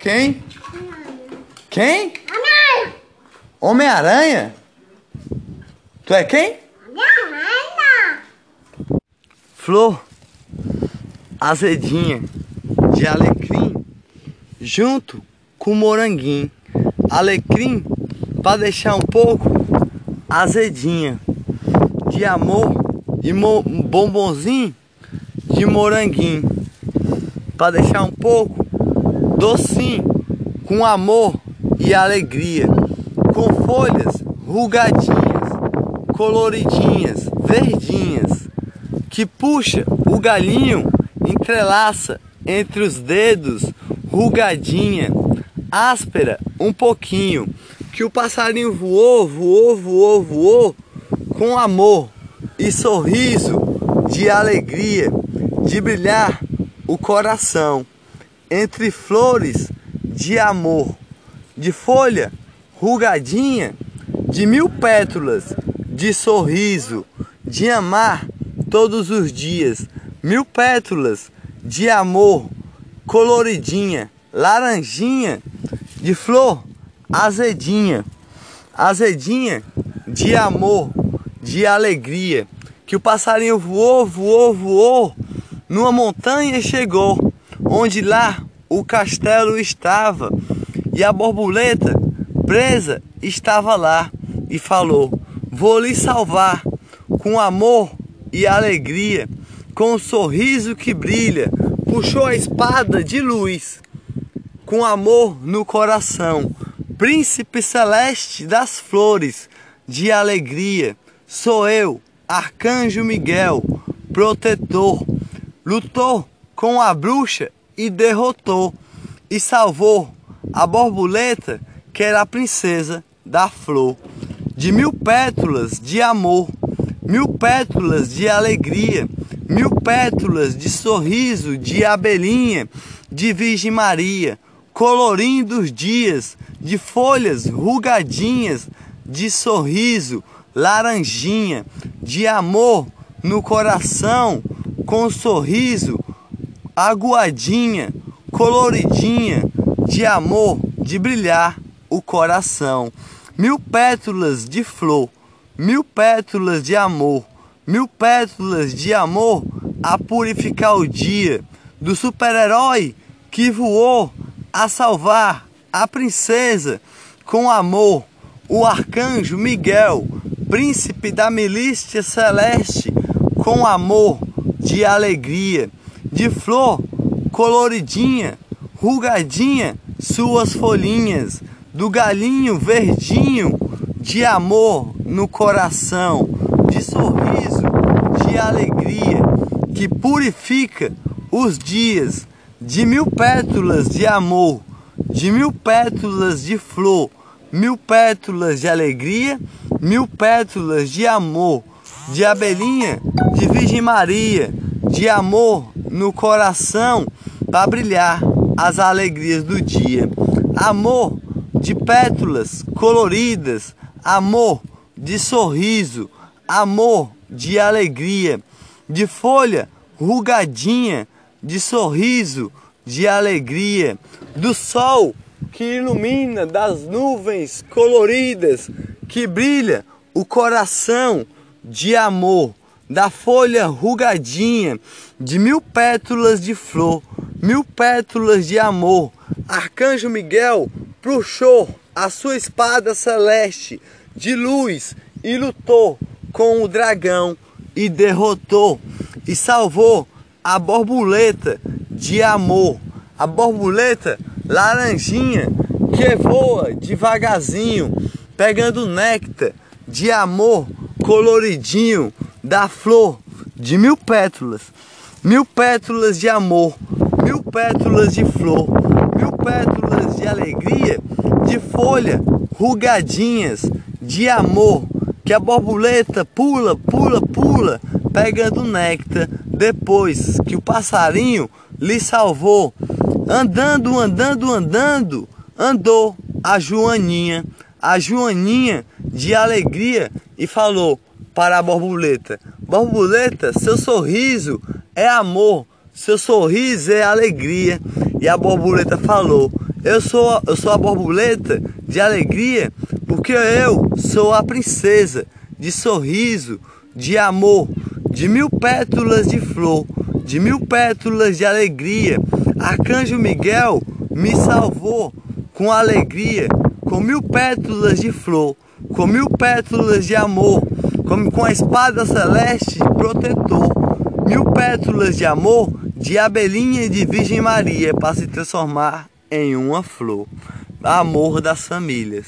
Quem? Quem? Homem-Aranha? Tu é quem? Flor azedinha de alecrim junto com moranguinho. Alecrim para deixar um pouco azedinha de amor e bombonzinho de moranguinho para deixar um pouco docinho com amor e alegria com folhas rugadinhas coloridinhas verdinhas que puxa o galinho entrelaça entre os dedos rugadinha áspera um pouquinho que o passarinho voou voou voou voou com amor e sorriso de alegria, de brilhar o coração, entre flores de amor, de folha rugadinha, de mil pétalas de sorriso, de amar todos os dias, mil pétalas de amor, coloridinha, laranjinha, de flor azedinha, azedinha de amor de alegria, que o passarinho voou, voou, voou, numa montanha e chegou, onde lá o castelo estava, e a borboleta presa estava lá, e falou: Vou lhe salvar, com amor e alegria, com um sorriso que brilha, puxou a espada de luz, com amor no coração, príncipe celeste das flores, de alegria Sou eu, Arcanjo Miguel, protetor. Lutou com a bruxa e derrotou, e salvou a borboleta que era a princesa da flor. De mil pétalas de amor, mil pétalas de alegria, mil pétalas de sorriso de abelhinha, de Virgem Maria, colorindo os dias, de folhas rugadinhas, de sorriso laranjinha, de amor no coração, com sorriso, aguadinha, coloridinha, de amor, de brilhar o coração. Mil pétalas de flor, mil pétalas de amor, mil pétalas de amor a purificar o dia do super-herói que voou a salvar a princesa com amor, o arcanjo Miguel príncipe da milícia celeste, com amor, de alegria, de flor coloridinha, rugadinha, suas folhinhas, do galinho verdinho, de amor no coração, de sorriso, de alegria, que purifica os dias, de mil pétalas de amor, de mil pétalas de flor, mil pétalas de alegria mil pétalas de amor, de abelhinha, de Virgem Maria, de amor no coração para brilhar as alegrias do dia. Amor de pétalas coloridas, amor de sorriso, amor de alegria, de folha rugadinha, de sorriso, de alegria, do sol que ilumina, das nuvens coloridas, que brilha o coração de amor, da folha rugadinha, de mil pétalas de flor, mil pétalas de amor. Arcanjo Miguel puxou a sua espada celeste de luz e lutou com o dragão e derrotou e salvou a borboleta de amor, a borboleta laranjinha que voa devagarzinho pegando néctar de amor coloridinho da flor de mil pétalas, mil pétalas de amor, mil pétalas de flor, mil pétalas de alegria, de folha rugadinhas de amor, que a borboleta pula, pula, pula, pegando néctar depois que o passarinho lhe salvou. Andando, andando, andando, andou a Joaninha a Joaninha de alegria e falou para a borboleta: Borboleta, seu sorriso é amor, seu sorriso é alegria. E a borboleta falou: Eu sou, eu sou a borboleta de alegria, porque eu sou a princesa de sorriso, de amor, de mil pétalas de flor, de mil pétalas de alegria. Arcanjo Miguel me salvou com alegria, com mil pétalas de flor, com mil pétalas de amor, com, com a espada celeste protetor, mil pétalas de amor, de abelhinha e de Virgem Maria, para se transformar em uma flor. Amor das famílias.